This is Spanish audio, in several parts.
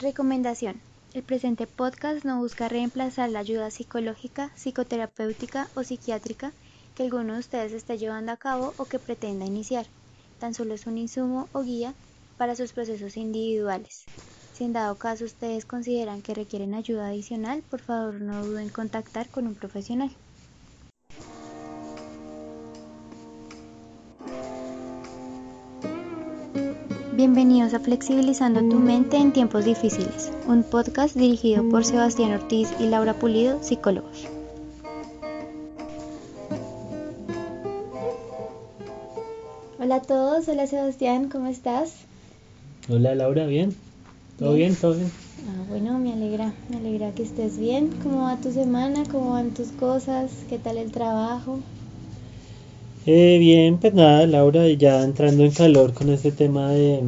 Recomendación. El presente podcast no busca reemplazar la ayuda psicológica, psicoterapéutica o psiquiátrica que alguno de ustedes esté llevando a cabo o que pretenda iniciar. Tan solo es un insumo o guía para sus procesos individuales. Si en dado caso ustedes consideran que requieren ayuda adicional, por favor no duden en contactar con un profesional. Bienvenidos a Flexibilizando tu mente en tiempos difíciles, un podcast dirigido por Sebastián Ortiz y Laura Pulido, psicólogos. Hola a todos, hola Sebastián, ¿cómo estás? Hola Laura, ¿bien? ¿Todo bien? ¿Todo bien? Ah, bueno, me alegra, me alegra que estés bien. ¿Cómo va tu semana? ¿Cómo van tus cosas? ¿Qué tal el trabajo? Eh, bien, pues nada, Laura, ya entrando en calor con este tema de,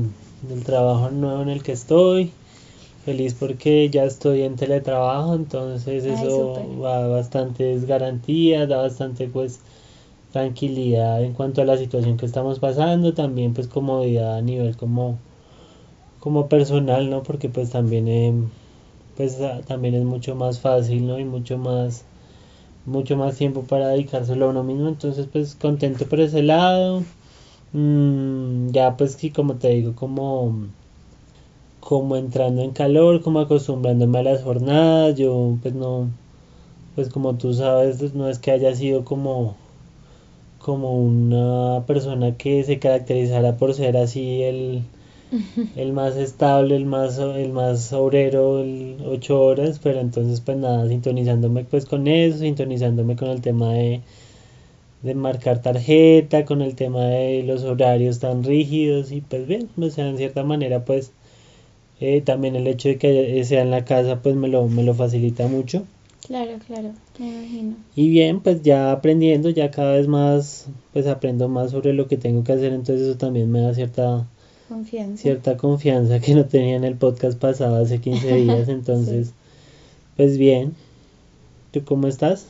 del trabajo nuevo en el que estoy. Feliz porque ya estoy en teletrabajo, entonces eso va bastantes garantías, da bastante pues tranquilidad en cuanto a la situación que estamos pasando, también pues comodidad a nivel como, como personal, ¿no? Porque pues también, eh, pues también es mucho más fácil, ¿no? Y mucho más mucho más tiempo para dedicárselo a uno mismo. Entonces, pues contento por ese lado. Mm, ya pues sí, como te digo, como, como entrando en calor, como acostumbrándome a las jornadas. Yo pues no, pues como tú sabes, no es que haya sido como como una persona que se caracterizara por ser así el el más estable, el más, el más obrero, el 8 horas, pero entonces pues nada, sintonizándome pues con eso, sintonizándome con el tema de, de marcar tarjeta, con el tema de los horarios tan rígidos y pues bien, o sea, en cierta manera pues eh, también el hecho de que sea en la casa pues me lo, me lo facilita mucho. Claro, claro, me imagino. Y bien, pues ya aprendiendo, ya cada vez más, pues aprendo más sobre lo que tengo que hacer, entonces eso también me da cierta cierta confianza que no tenía en el podcast pasado hace 15 días. Entonces, pues bien. ¿Tú cómo estás?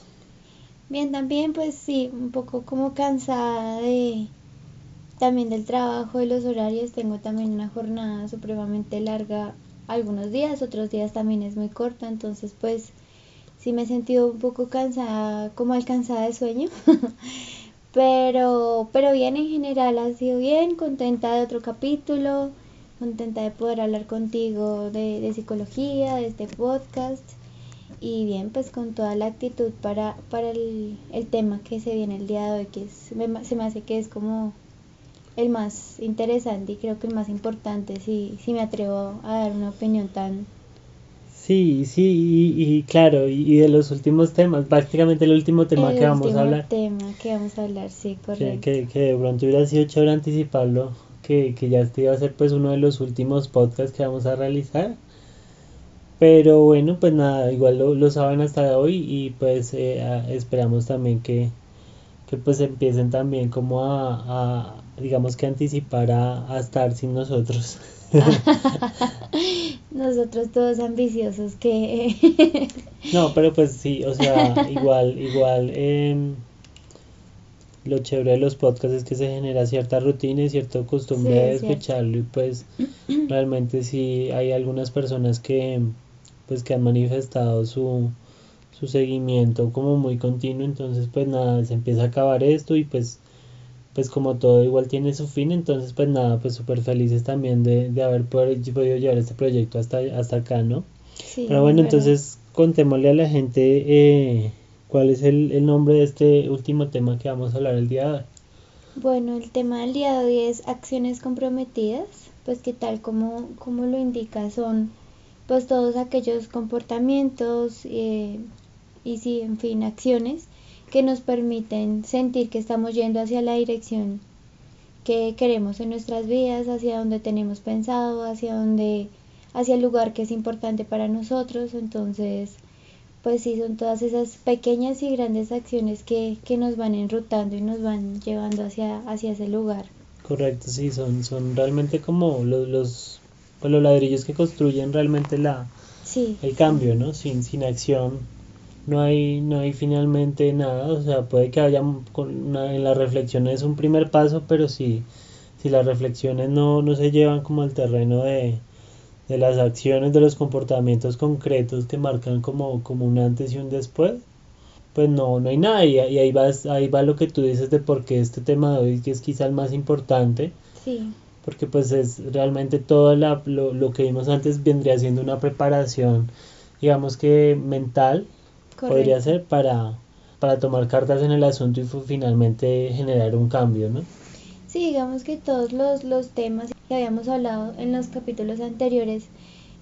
Bien, también pues sí, un poco como cansada de también del trabajo, de los horarios. Tengo también una jornada supremamente larga algunos días, otros días también es muy corta, entonces pues sí me he sentido un poco cansada, como alcanzada de sueño. Pero, pero bien en general, ha sido bien, contenta de otro capítulo, contenta de poder hablar contigo de, de psicología, de este podcast. Y bien, pues con toda la actitud para, para el, el tema que se viene el día de hoy, que es, se me hace que es como el más interesante y creo que el más importante, si, si me atrevo a dar una opinión tan, Sí, sí, y, claro, y, de los últimos temas, prácticamente el último tema que vamos a hablar. tema que vamos a hablar, sí, correcto. Que, que, de pronto hubiera sido chévere anticiparlo, que, que ya este iba a ser pues uno de los últimos podcasts que vamos a realizar. Pero bueno, pues nada, igual lo, lo saben hasta hoy y pues eh, esperamos también que, que pues empiecen también como a, a digamos que anticipar a, a estar sin nosotros. Nosotros todos ambiciosos que... no, pero pues sí, o sea, igual, igual, em, lo chévere de los podcasts es que se genera cierta rutina y cierta costumbre de escucharlo y pues realmente sí hay algunas personas que pues que han manifestado su, su seguimiento como muy continuo, entonces pues nada, se empieza a acabar esto y pues pues como todo igual tiene su fin, entonces pues nada, pues súper felices también de, de haber podido llevar este proyecto hasta, hasta acá, ¿no? Sí, Pero bueno, entonces contémosle a la gente eh, cuál es el, el, nombre de este último tema que vamos a hablar el día de hoy. Bueno, el tema del día de hoy es acciones comprometidas, pues que tal como, como lo indica son pues todos aquellos comportamientos eh, y sí, en fin, acciones que nos permiten sentir que estamos yendo hacia la dirección que queremos en nuestras vidas, hacia donde tenemos pensado, hacia donde, hacia el lugar que es importante para nosotros. Entonces, pues sí, son todas esas pequeñas y grandes acciones que, que nos van enrutando y nos van llevando hacia, hacia ese lugar. Correcto, sí, son, son realmente como los, los, pues los ladrillos que construyen realmente la, sí, el cambio, ¿no? Sin, sin acción no hay, no hay finalmente nada, o sea, puede que haya una, en las reflexiones un primer paso, pero si, si las reflexiones no, no se llevan como al terreno de, de las acciones, de los comportamientos concretos que marcan como, como un antes y un después, pues no, no hay nada. Y, ahí, va, ahí va lo que tú dices de por qué este tema de hoy que es quizá el más importante. Sí. Porque pues es realmente todo la, lo, lo, que vimos antes vendría siendo una preparación, digamos que mental, podría ser para, para tomar cartas en el asunto y finalmente generar un cambio, ¿no? Sí, digamos que todos los, los temas que habíamos hablado en los capítulos anteriores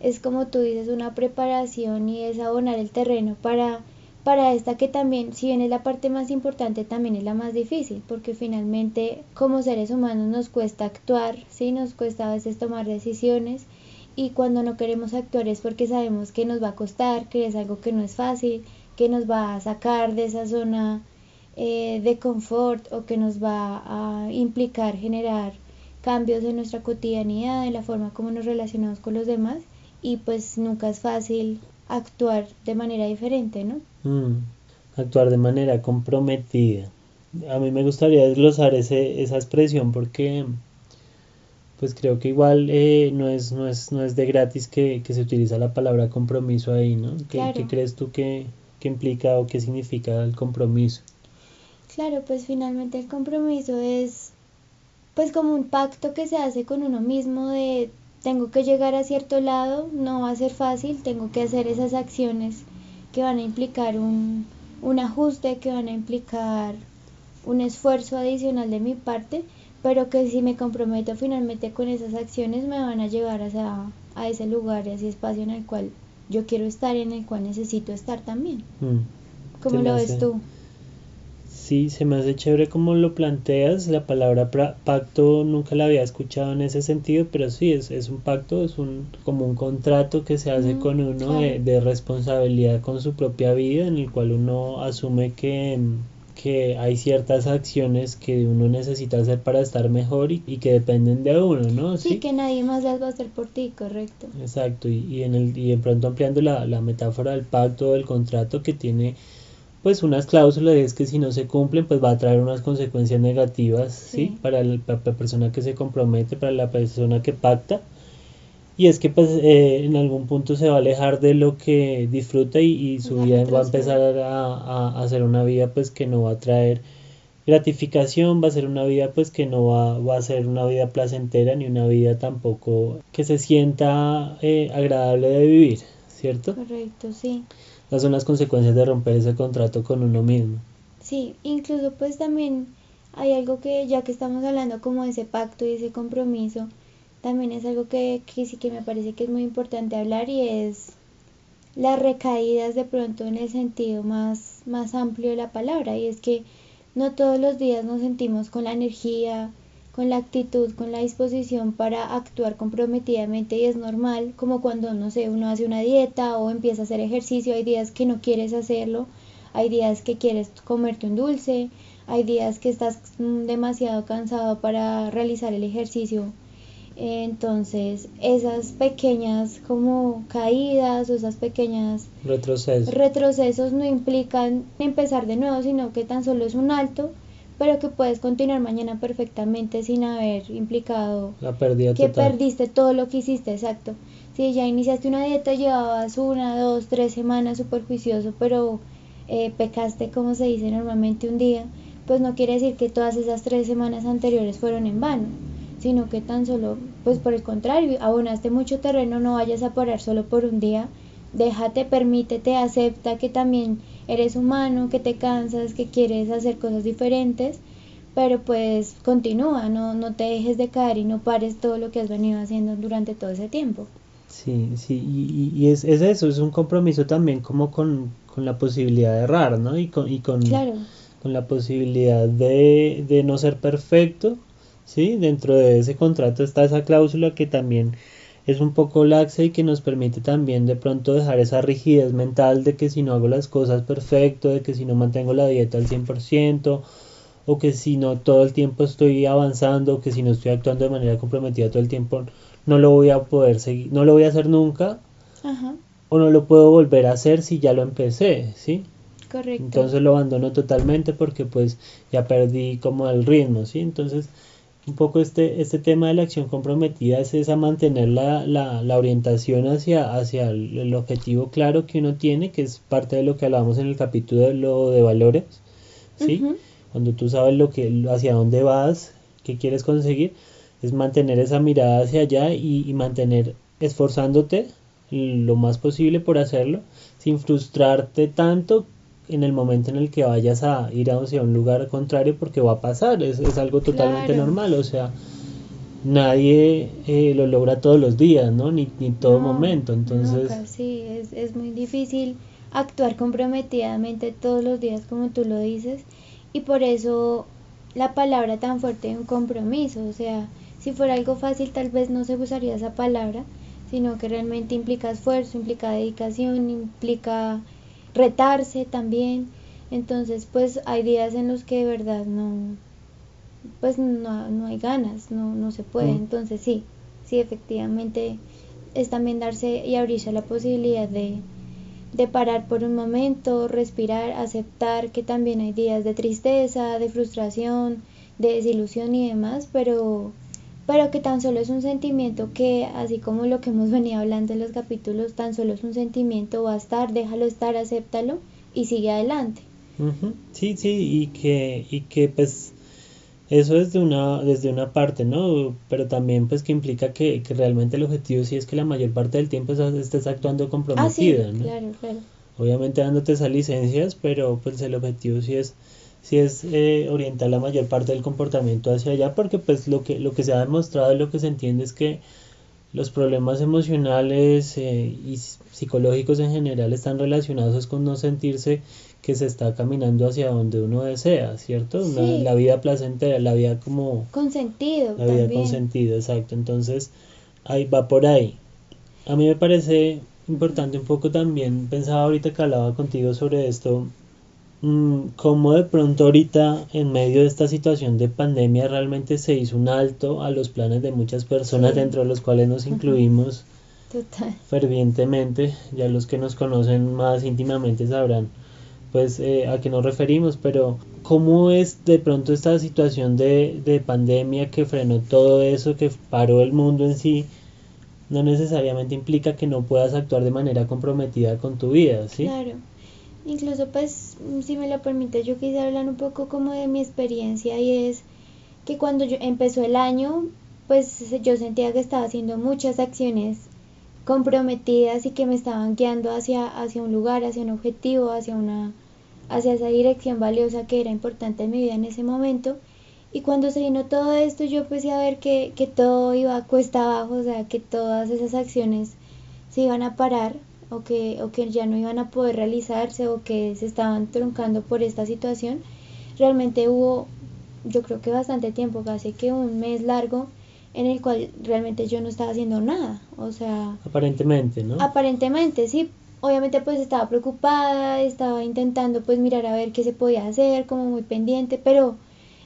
es como tú dices, una preparación y es abonar el terreno para para esta que también, si bien es la parte más importante, también es la más difícil, porque finalmente como seres humanos nos cuesta actuar, ¿sí? Nos cuesta a veces tomar decisiones y cuando no queremos actuar es porque sabemos que nos va a costar, que es algo que no es fácil, que nos va a sacar de esa zona eh, de confort o que nos va a implicar generar cambios en nuestra cotidianidad, en la forma como nos relacionamos con los demás y pues nunca es fácil actuar de manera diferente, ¿no? Mm, actuar de manera comprometida. A mí me gustaría desglosar ese, esa expresión porque pues creo que igual eh, no, es, no, es, no es de gratis que, se utiliza la palabra compromiso ahí, ¿no? ¿Qué, crees tú que, que implica o qué significa el compromiso? Claro, pues finalmente el compromiso es pues como un pacto que se hace con uno mismo de tengo que llegar a cierto lado, no va a ser fácil, tengo que hacer esas acciones que van a implicar un, un ajuste, que van a implicar un esfuerzo adicional de mi parte, pero que si me comprometo finalmente con esas acciones me van a llevar a, a ese lugar, a ese espacio en el cual yo quiero estar en el cual necesito estar también. Mm. ¿Cómo lo ves tú? Sí, se me hace chévere como lo planteas. La palabra pacto nunca la había escuchado en ese sentido, pero sí, es, es un pacto, es un, como un contrato que se hace con uno de, responsabilidad con su propia vida, en el cual uno asume que, que hay ciertas acciones que uno necesita hacer para estar mejor y, que dependen de uno, ¿no? Sí, que nadie más las va a hacer por ti, correcto. Exacto, y, y, en el, y de pronto ampliando la, la metáfora del pacto, del contrato que tiene pues unas cláusulas es que si no se cumplen pues va a traer unas consecuencias negativas sí, Para, la, persona que se compromete para la persona que pacta y es que pues eh, en algún punto se va a alejar de lo que disfruta y, su vida va a empezar a, a, hacer una vida pues que no va a traer gratificación va a ser una vida pues que no va, va a ser una vida placentera ni una vida tampoco que se sienta eh, agradable de vivir cierto correcto sí. Esas son las consecuencias de romper ese contrato con uno mismo. Sí, incluso pues también hay algo que ya que estamos hablando como de ese pacto y ese compromiso, también es algo que, que sí que me parece que es muy importante hablar y es las recaídas de pronto en el sentido más, más amplio de la palabra y es que no todos los días nos sentimos con la energía, con la actitud, con la disposición para actuar comprometidamente y es normal, como cuando, no sé, uno hace una dieta o empieza a hacer ejercicio, hay días que no quieres hacerlo, hay días que quieres comerte un dulce, hay días que estás demasiado cansado para realizar el ejercicio. Entonces, esas pequeñas como caídas o esas pequeñas retrocesos. retrocesos no implican empezar de nuevo, sino que tan solo es un alto pero que puedes continuar mañana perfectamente sin haber implicado la pérdida que perdiste todo lo que hiciste, exacto. Si ya iniciaste una dieta, llevabas una, dos, tres semanas súper juicioso, pero eh, pecaste, como se dice normalmente, un día, pues no quiere decir que todas esas tres semanas anteriores fueron en vano, sino que tan solo, pues por el contrario, abonaste mucho terreno, no vayas a parar solo por un día, déjate, permítete, acepta que también eres humano, que te cansas, que quieres hacer cosas diferentes, pero pues continúa, no, no te dejes de caer y no pares todo lo que has venido haciendo durante todo ese tiempo. Sí, sí, y, y es, es, eso, es un compromiso también como con, con la posibilidad de errar, ¿no? Y con, y con, con la posibilidad de, de no ser perfecto, ¿sí? Dentro de ese contrato está esa cláusula que también es un poco laxa y que nos permite también de pronto dejar esa rigidez mental de que si no hago las cosas perfecto, de que si no mantengo la dieta al 100%, o que si no todo el tiempo estoy avanzando, o que si no estoy actuando de manera comprometida todo el tiempo, no lo voy a poder seguir, no lo voy a hacer nunca, o no lo puedo volver a hacer si ya lo empecé, ¿sí? Correcto. Entonces lo abandono totalmente porque pues ya perdí como el ritmo, ¿sí? Entonces un poco este, este tema de la acción comprometida es esa mantener la, la, la orientación hacia, hacia el, objetivo claro que uno tiene, que es parte de lo que hablamos en el capítulo de lo de valores, ¿sí? Cuando tú sabes lo que, hacia dónde vas, qué quieres conseguir, es mantener esa mirada hacia allá y, y mantener esforzándote lo más posible por hacerlo, sin frustrarte tanto en el momento en el que vayas a ir hacia un lugar contrario porque va a pasar, es, es algo totalmente normal, o sea, nadie eh, lo logra todos los días, ¿no? Ni, ni todo momento, entonces... sí, es, es muy difícil actuar comprometidamente todos los días como tú lo dices y por eso la palabra tan fuerte de un compromiso, o sea, si fuera algo fácil tal vez no se usaría esa palabra, sino que realmente implica esfuerzo, implica dedicación, implica retarse también. Entonces, pues hay días en los que de verdad no, pues no, no hay ganas, no, no se puede. Mm. Entonces, sí, sí, efectivamente es también darse y abrirse la posibilidad de, de parar por un momento, respirar, aceptar que también hay días de tristeza, de frustración, de desilusión y demás, pero pero que tan solo es un sentimiento que, así como lo que hemos venido hablando en los capítulos, tan solo es un sentimiento, va a estar, déjalo estar, acéptalo y sigue adelante. Sí, sí, y que, y que pues eso es de una, desde una parte, ¿no? Pero también pues que implica que, que realmente el objetivo sí es que la mayor parte del tiempo estés actuando comprometida, ah, sí, Claro, claro. Obviamente dándote esas licencias, pero pues el objetivo sí es si es eh, orientar la mayor parte del comportamiento hacia allá porque pues lo que lo que se ha demostrado y lo que se entiende es que los problemas emocionales eh, y psicológicos en general están relacionados con no sentirse que se está caminando hacia donde uno desea, ¿cierto? la vida placentera, la vida como... Con sentido. La vida con sentido, exacto. Entonces, ahí va por ahí. A mí me parece importante un poco también, pensaba ahorita que hablaba contigo sobre esto, cómo de pronto ahorita en medio de esta situación de pandemia realmente se hizo un alto a los planes de muchas personas dentro de los cuales nos incluimos fervientemente. Ya los que nos conocen más íntimamente sabrán pues eh, a qué nos referimos pero cómo es de pronto esta situación de, de pandemia que frenó todo eso que paró el mundo en sí no necesariamente implica que no puedas actuar de manera comprometida con tu vida ¿sí? claro Incluso pues, si me lo permite, yo quisiera hablar un poco como de mi experiencia y es que cuando yo empezó el año, pues yo sentía que estaba haciendo muchas acciones comprometidas y que me estaban guiando hacia, hacia un lugar, hacia un objetivo, hacia una hacia esa dirección valiosa que era importante en mi vida en ese momento. Y cuando se vino todo esto, yo empecé a ver que, que todo iba a cuesta abajo, o sea, que todas esas acciones se iban a parar o que, o que ya no iban a poder realizarse o que se estaban truncando por esta situación, realmente hubo, yo creo que bastante tiempo, casi que un mes largo, en el cual realmente yo no estaba haciendo nada, o sea... Aparentemente, ¿no? Aparentemente, sí. Obviamente pues estaba preocupada, estaba intentando pues mirar a ver qué se podía hacer, como muy pendiente, pero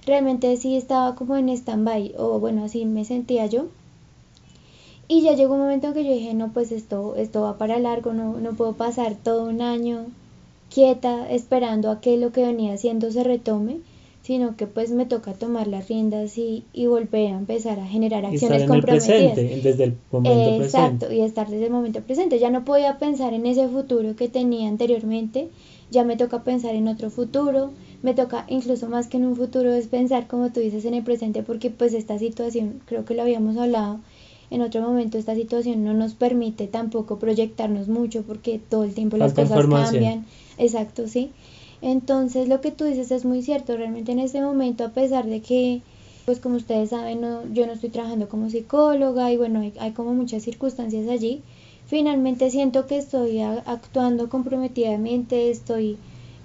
realmente sí estaba como en stand-by, o bueno, así me sentía yo. Y ya llegó un momento en que yo dije, no, pues esto, esto va para largo, no, no puedo pasar todo un año quieta esperando a que lo que venía haciendo se retome, sino que pues me toca tomar las riendas y, y volver a empezar a generar acciones estar comprometidas. desde el momento Exacto, y estar desde el momento presente. Ya no podía pensar en ese futuro que tenía anteriormente, ya me toca pensar en otro futuro, me toca incluso más que en un futuro es pensar como tú dices en el presente porque pues esta situación, creo que lo habíamos hablado, en otro momento esta situación no nos permite tampoco proyectarnos mucho porque todo el tiempo las cosas cambian. Exacto, sí. Entonces lo que tú dices es muy cierto, realmente en este momento a pesar de que pues como ustedes saben no, yo no estoy trabajando como psicóloga y bueno hay, como muchas circunstancias allí, finalmente siento que estoy actuando comprometidamente, estoy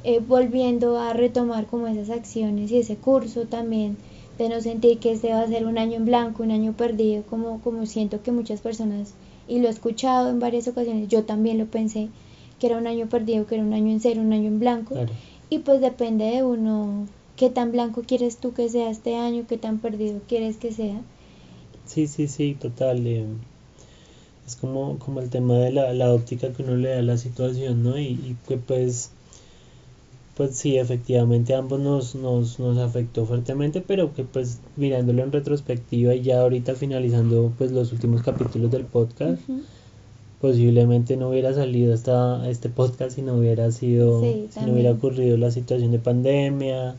eh, volviendo a retomar como esas acciones y ese curso también de no sentir que este va a ser un año en blanco, un año perdido, como, como siento que muchas personas, y lo he escuchado en varias ocasiones, yo también lo pensé, que era un año perdido, que era un año en cero, un año en blanco, y pues depende de uno, qué tan blanco quieres tú que sea este año, qué tan perdido quieres que sea. Sí, sí, sí, total. Eh, es como, como el tema de la, la óptica que uno le da a la situación, ¿no? Y, y que pues pues sí, efectivamente ambos nos, nos, nos afectó fuertemente, pero que pues mirándolo en retrospectiva y ya ahorita finalizando pues los últimos capítulos del podcast, posiblemente no hubiera salido hasta este podcast si no hubiera sido, si no hubiera ocurrido la situación de pandemia.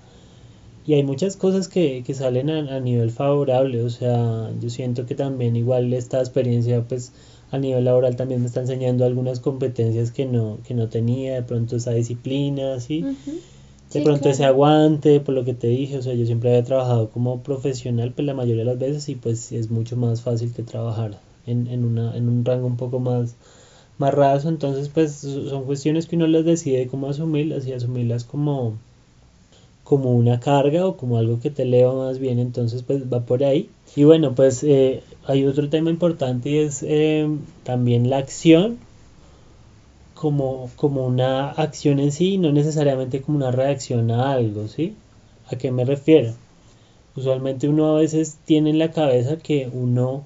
Y hay muchas cosas que, que salen a, a, nivel favorable, o sea, yo siento que también igual esta experiencia pues a nivel laboral también me está enseñando algunas competencias que no, que no tenía, de pronto esa disciplina, ¿sí? De pronto ese aguante, por lo que te dije, o sea, yo siempre había trabajado como profesional, pues la mayoría de las veces y pues es mucho más fácil que trabajar en, en, una, en un rango un poco más, más raso, entonces pues son cuestiones que uno las decide cómo asumirlas y asumirlas como, como una carga o como algo que te eleva más bien, entonces pues va por ahí. Y bueno, pues eh, hay otro tema importante y es eh, también la acción como, como una acción en sí, no necesariamente como una reacción a algo, ¿sí? ¿A qué me refiero? Usualmente uno a veces tiene en la cabeza que uno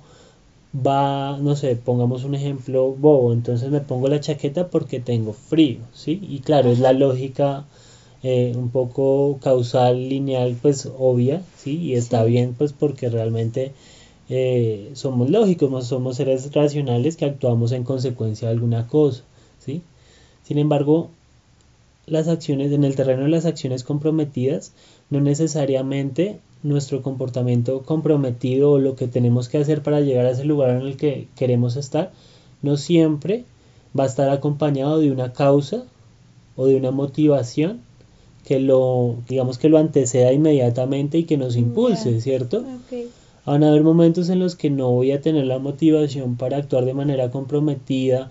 va, no sé, pongamos un ejemplo bobo, entonces me pongo la chaqueta porque tengo frío, ¿sí? Y claro, es la lógica eh, un poco causal, lineal, pues obvia, ¿sí? Y está bien, pues porque realmente eh, somos lógicos, somos seres racionales que actuamos en consecuencia de alguna cosa, ¿sí? Sin embargo, las acciones, en el terreno de las acciones comprometidas, no necesariamente nuestro comportamiento comprometido o lo que tenemos que hacer para llegar a ese lugar en el que queremos estar, no siempre va a estar acompañado de una causa o de una motivación que lo, digamos que lo anteceda inmediatamente y que nos impulse, ¿cierto? Van a haber momentos en los que no voy a tener la motivación para actuar de manera comprometida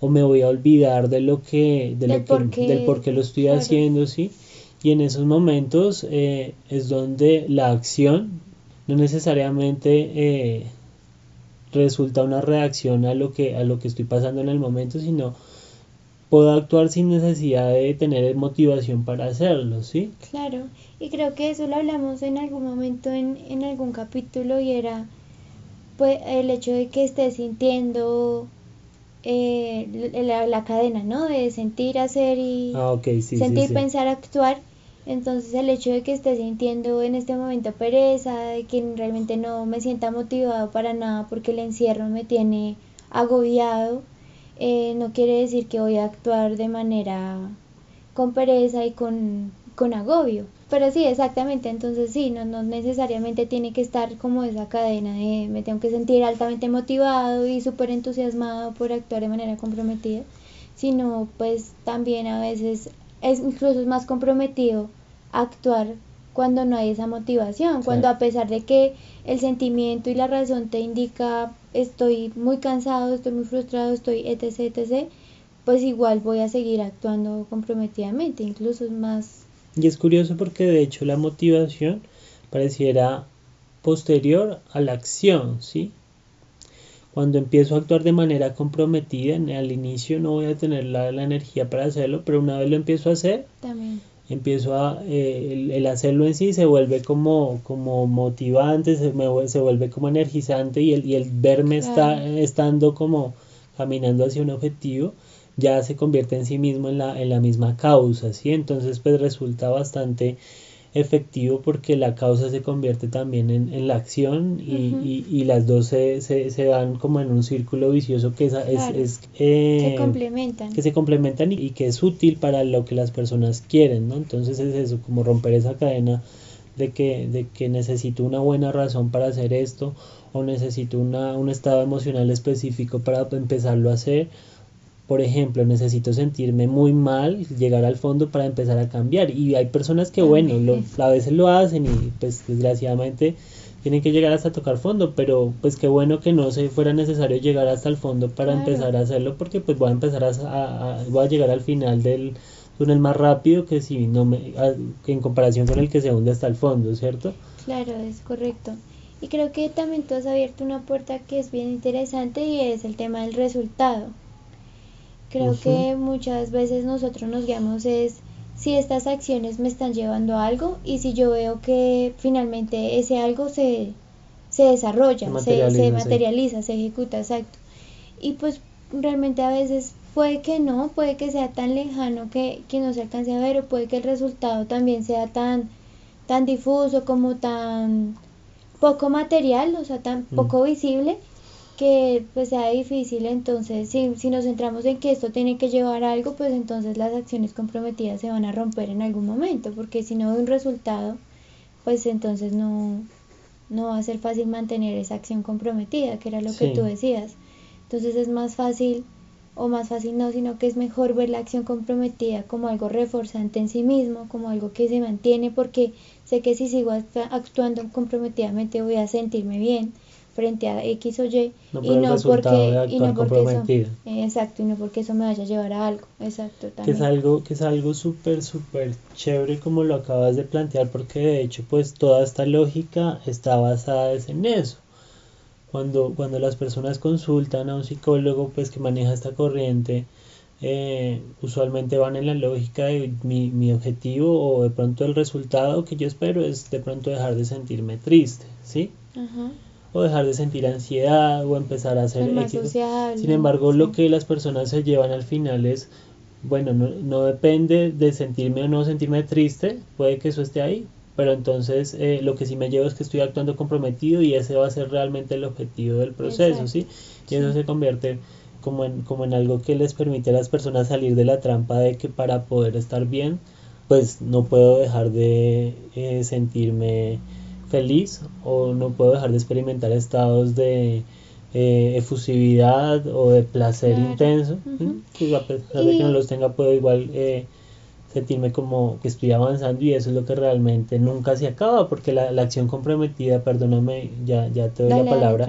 o me voy a olvidar de lo que, de del, por qué, del por qué lo estoy haciendo, ¿sí? Y en esos momentos eh, es donde la acción no necesariamente eh, resulta una reacción a lo que a lo que estoy pasando en el momento, sino puedo actuar sin necesidad de tener motivación para hacerlo, ¿sí? Claro, y creo que eso lo hablamos en algún momento en, en algún capítulo y era pues el hecho de que estés sintiendo eh, la, la, cadena, ¿no? De sentir, hacer y ah, sentir, pensar, actuar. Entonces el hecho de que esté sintiendo en este momento pereza, de que realmente no me sienta motivado para nada porque el encierro me tiene agobiado, eh, no quiere decir que voy a actuar de manera con pereza y con, con agobio. Pero sí, exactamente, entonces sí, no, no necesariamente tiene que estar como esa cadena de me tengo que sentir altamente motivado y súper entusiasmado por actuar de manera comprometida, sino pues también a veces es incluso es más comprometido actuar cuando no hay esa motivación, cuando a pesar de que el sentimiento y la razón te indica estoy muy cansado, estoy muy frustrado, estoy etc, etc, pues igual voy a seguir actuando comprometidamente, incluso es más... Y es curioso porque de hecho la motivación pareciera posterior a la acción, ¿sí? Cuando empiezo a actuar de manera comprometida, al inicio no voy a tener la, la energía para hacerlo, pero una vez lo empiezo a hacer, También empiezo a eh, el, hacerlo en sí se vuelve como como motivante se, se vuelve como energizante y el, y el verme está, estando como caminando hacia un objetivo ya se convierte en sí mismo en la, en la misma causa ¿sí? entonces pues resulta bastante efectivo porque la causa se convierte también en, en la acción y, y, las dos se, se, se, dan como en un círculo vicioso que es, es, eh, complementan. que se complementan y, que es útil para lo que las personas quieren, ¿no? Entonces es eso, como romper esa cadena de que, de que necesito una buena razón para hacer esto o necesito una, un estado emocional específico para empezarlo a hacer por ejemplo, necesito sentirme muy mal, llegar al fondo para empezar a cambiar. Y hay personas que, bueno, lo, a veces lo hacen y pues desgraciadamente tienen que llegar hasta tocar fondo, pero pues qué bueno que no se fuera necesario llegar hasta el fondo para empezar a hacerlo, porque pues voy a empezar a, voy a llegar al final del túnel más rápido que si no me, en comparación con el que se hunde hasta el fondo, ¿cierto? Claro, es correcto. Y creo que también tú has abierto una puerta que es bien interesante y es el tema del resultado. Creo que muchas veces nosotros nos guiamos es si estas acciones me están llevando a algo y si yo veo que finalmente ese algo se, se desarrolla, se, se materializa, se ejecuta, exacto. Y pues realmente a veces puede que no, puede que sea tan lejano que, que no se alcance a ver o puede que el resultado también sea tan, tan difuso como tan poco material, o sea, tan Mm. poco visible que pues sea difícil. Entonces, si, si nos centramos en que esto tiene que llevar a algo, pues entonces las acciones comprometidas se van a romper en algún momento, porque si no hay un resultado, pues entonces no, no va a ser fácil mantener esa acción comprometida, que era lo que tú decías. Entonces es más fácil, o más fácil no, sino que es mejor ver la acción comprometida como algo reforzante en sí mismo, como algo que se mantiene, porque sé que si sigo actua- actuando comprometidamente voy a sentirme bien frente a X o Y, No y no porque, y no porque eso, exacto, y no porque eso me vaya a llevar a algo, exacto, que también. es algo que es algo súper súper chévere como lo acabas de plantear porque de hecho pues toda esta lógica está basada en eso cuando cuando las personas consultan a un psicólogo pues que maneja esta corriente eh, usualmente van en la lógica de mi, mi objetivo o de pronto el resultado que yo espero es de pronto dejar de sentirme triste ¿sí? Ajá. O dejar de sentir ansiedad o empezar a hacer Ser más Sin embargo, lo que las personas se llevan al final es, bueno, no, no depende de sentirme o no sentirme triste, puede que eso esté ahí, pero entonces eh, lo que sí me llevo es que estoy actuando comprometido y ese va a ser realmente el objetivo del proceso, Exacto, ¿sí? Y eso se convierte como en, como en algo que les permite a las personas salir de la trampa de que para poder estar bien, pues no puedo dejar de eh, sentirme feliz o no puedo dejar de experimentar estados de eh, efusividad o de placer Claro. intenso. ¿m? Que a pesar de que no los tenga, puedo igual eh, sentirme como que estoy avanzando y eso es lo que realmente nunca se acaba porque la, la acción comprometida, perdóname, ya, ya te doy Dale, la palabra.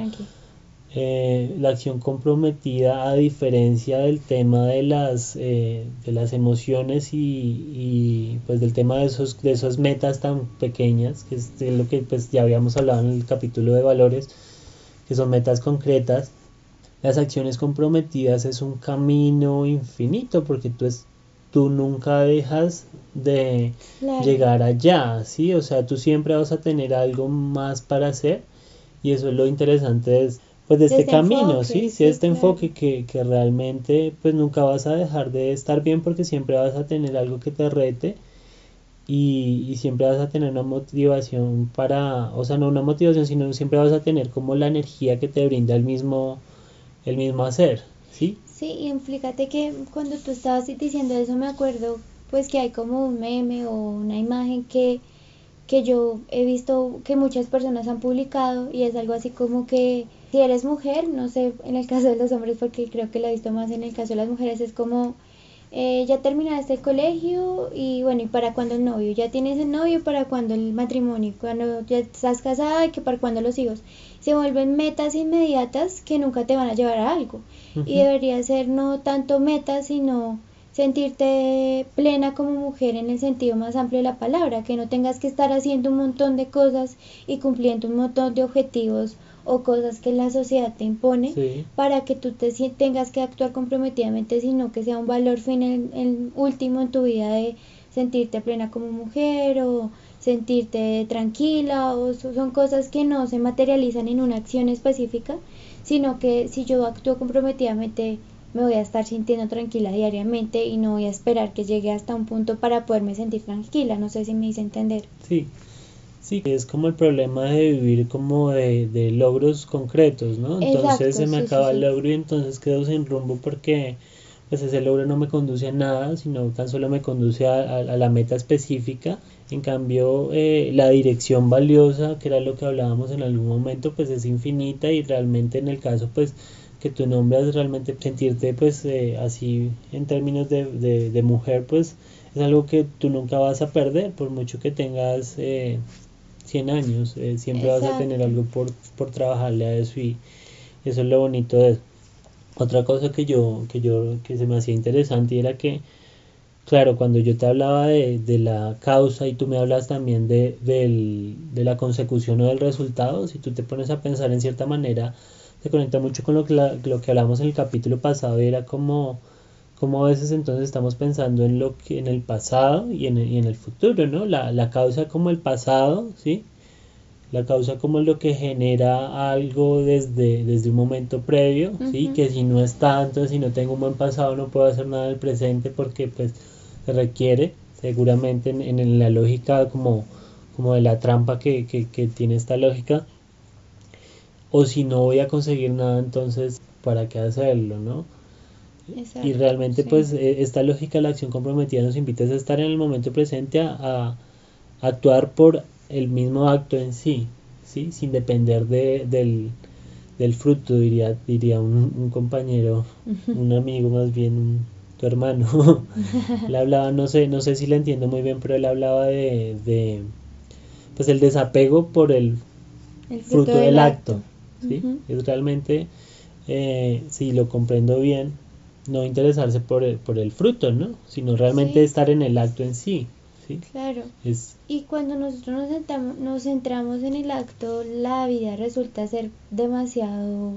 Eh, la acción comprometida a diferencia del tema de las eh, de las emociones y, y, pues del tema de esos de esas metas tan pequeñas que es de lo que pues ya habíamos hablado en el capítulo de valores que son metas concretas las acciones comprometidas es un camino infinito porque tú es tú nunca dejas de Claro. llegar allá, ¿sí? O sea, tú siempre vas a tener algo más para hacer y eso es lo interesante es, pues, de este este camino, enfoque, ¿sí? Sí, sí, este claro. enfoque que, que realmente pues nunca vas a dejar de estar bien porque siempre vas a tener algo que te rete y, y siempre vas a tener una motivación para, o sea, no una motivación, sino siempre vas a tener como la energía que te brinda el mismo, el mismo hacer, ¿sí? Sí, y fíjate que cuando tú estabas diciendo eso me acuerdo pues que hay como un meme o una imagen que, que yo he visto que muchas personas han publicado y es algo así como que si eres mujer, no sé en el caso de los hombres porque creo que lo he visto más en el caso de las mujeres, es como eh, ya terminaste el colegio y bueno, ¿y para cuándo el novio? Ya tienes el novio, ¿para cuándo el matrimonio? Cuando ya estás casada, ¿y que para cuándo los hijos? Se vuelven metas inmediatas que nunca te van a llevar a algo. Y debería ser no tanto metas, sino sentirte plena como mujer en el sentido más amplio de la palabra, que no tengas que estar haciendo un montón de cosas y cumpliendo un montón de objetivos o cosas que la sociedad te impone Sí. para que tú te tengas que actuar comprometidamente, sino que sea un valor final el último en tu vida de sentirte plena como mujer o sentirte tranquila o so- son cosas que no se materializan en una acción específica, sino que si yo actúo comprometidamente me voy a estar sintiendo tranquila diariamente y no voy a esperar que llegue hasta un punto para poderme sentir tranquila, no sé si me hice entender. Sí, sí, es como el problema de vivir como de, de logros concretos, ¿no? Entonces Exacto, se me sí, acaba sí, el logro y entonces quedo sin rumbo porque pues ese logro no me conduce a nada, sino tan solo me conduce a, a- a la meta específica. En cambio, eh, la dirección valiosa, que era lo que hablábamos en algún momento, pues es infinita y realmente en el caso pues que tú nombras realmente sentirte pues eh, así en términos de, de, de mujer pues es algo que tú nunca vas a perder por mucho que tengas eh, 100 años eh, siempre vas a tener algo por, por trabajarle a eso y eso es lo bonito de eso. Otra cosa que yo que yo que se me hacía interesante era que claro cuando yo te hablaba de, de la causa y tú me hablas también de, del- de la consecución o del resultado si tú te pones a pensar en cierta manera se conecta mucho con lo que, la- lo que hablamos en el capítulo pasado y era como como a veces entonces estamos pensando en lo que en el pasado y en el, y en el futuro, ¿no? La, la causa como el pasado, ¿sí? la causa como lo que genera algo desde, desde un momento previo, ¿sí? Que si no es tanto, si no tengo un buen pasado, no puedo hacer nada en el presente porque pues se requiere seguramente en, la lógica como, como de la trampa que, que, tiene esta lógica. O si no voy a conseguir nada, entonces, ¿para qué hacerlo, no? y realmente pues e, esta lógica de la acción comprometida nos invita a estar en el momento presente a actuar por el mismo acto en sí, ¿sí? sin depender de, del, del fruto, diría, diría un, compañero, un amigo más bien, tu hermano. él hablaba, no sé, no sé si le entiendo muy bien, pero él hablaba de, de pues el desapego por el, fruto, del, acto. ¿Sí? Es realmente, eh, si lo comprendo bien, no interesarse por el, por el fruto, ¿no? Sino realmente estar en el acto en sí. Claro. Y cuando nosotros nos, sentamos, nos centramos en el acto, la vida resulta ser demasiado,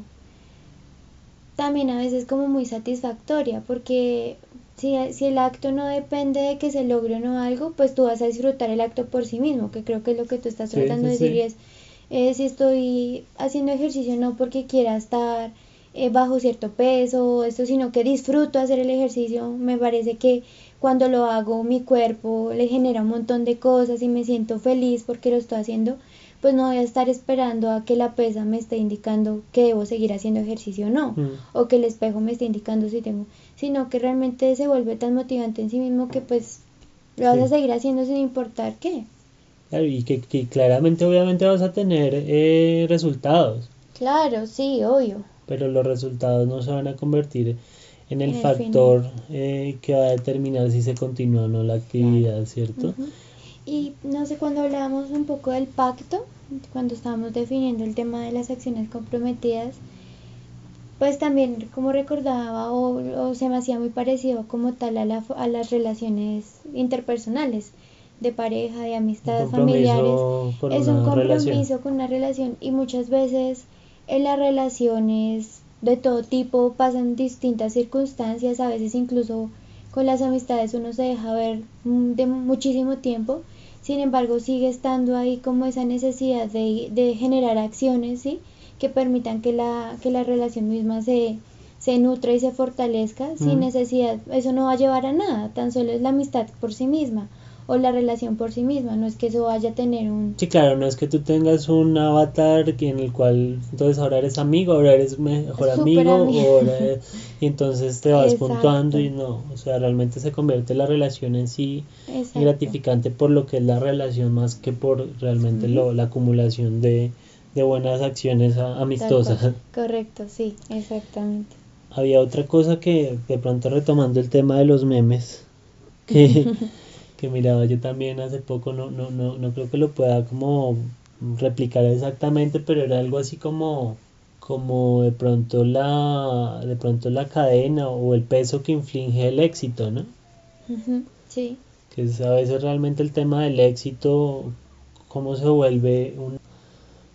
también a veces como muy satisfactoria, porque si, si el acto no depende de que se logre o no algo, pues tú vas a disfrutar el acto por sí mismo, que creo que es lo que tú estás tratando de decir, y es, eh, si estoy haciendo ejercicio no porque quiera estar eh, bajo cierto peso, esto, sino que disfruto hacer el ejercicio, me parece que cuando lo hago mi cuerpo le genera un montón de cosas y me siento feliz porque lo estoy haciendo, pues no voy a estar esperando a que la pesa me esté indicando que debo seguir haciendo ejercicio o no, mm. o que el espejo me esté indicando si tengo, sino que realmente se vuelve tan motivante en sí mismo que pues lo vas a seguir haciendo sin importar qué. Y que, claramente obviamente vas a tener eh, resultados. Claro, sí, obvio. Pero los resultados no se van a convertir en el, factor eh, que va a determinar si se continúa o no la actividad, ¿cierto? Y no sé, cuando hablábamos un poco del pacto, cuando estábamos definiendo el tema de las acciones comprometidas, pues también como recordaba o, se me hacía muy parecido como tal a, la, a las relaciones interpersonales de pareja, de amistades familiares. Es un compromiso con una relación y muchas veces en las relaciones de todo tipo, pasan distintas circunstancias, a veces incluso con las amistades uno se deja ver mm, de muchísimo tiempo, sin embargo sigue estando ahí como esa necesidad de, de generar acciones, ¿sí? que permitan que la, que la relación misma se, se nutra y se fortalezca sin necesidad, eso no va a llevar a nada, tan solo es la amistad por sí misma o la relación por sí misma, no es que eso vaya a tener un... Sí, claro, no es que tú tengas un avatar en el cual entonces ahora eres amigo, ahora eres mejor amigo, y entonces te vas puntuando y no, o sea, realmente se convierte la relación en sí gratificante por lo que es la relación más que por realmente lo, la acumulación de, de buenas acciones amistosas. Correcto, sí, exactamente. Había otra cosa que de pronto retomando el tema de los memes, que... que miraba yo también hace poco, no, no, no, no creo que lo pueda como replicar exactamente, pero era algo así como como de pronto la de pronto la cadena o el peso que inflige el éxito, ¿no? Sí. Que es a veces realmente el tema del éxito, cómo se vuelve un,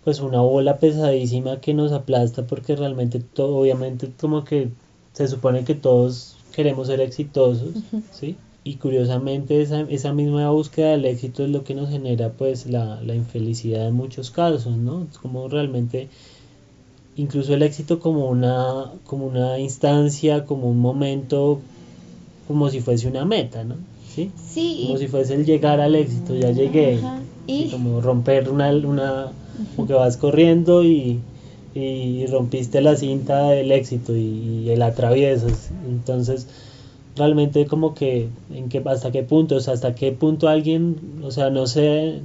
pues una bola pesadísima que nos aplasta porque realmente todo, obviamente como que se supone que todos queremos ser exitosos, ¿sí? Y curiosamente esa, esa misma búsqueda del éxito es lo que nos genera pues la, la infelicidad en muchos casos, ¿no? Es como realmente incluso el éxito como una, como una instancia, como un momento, como si fuese una meta, ¿no? Sí. sí como si fuese el llegar al éxito, ya llegué. ¿Y? Como romper una, una como que vas corriendo y, y rompiste la cinta del éxito y, y la atraviesas. Entonces, realmente como que en qué hasta qué punto, o sea, hasta qué punto alguien, o sea, no sé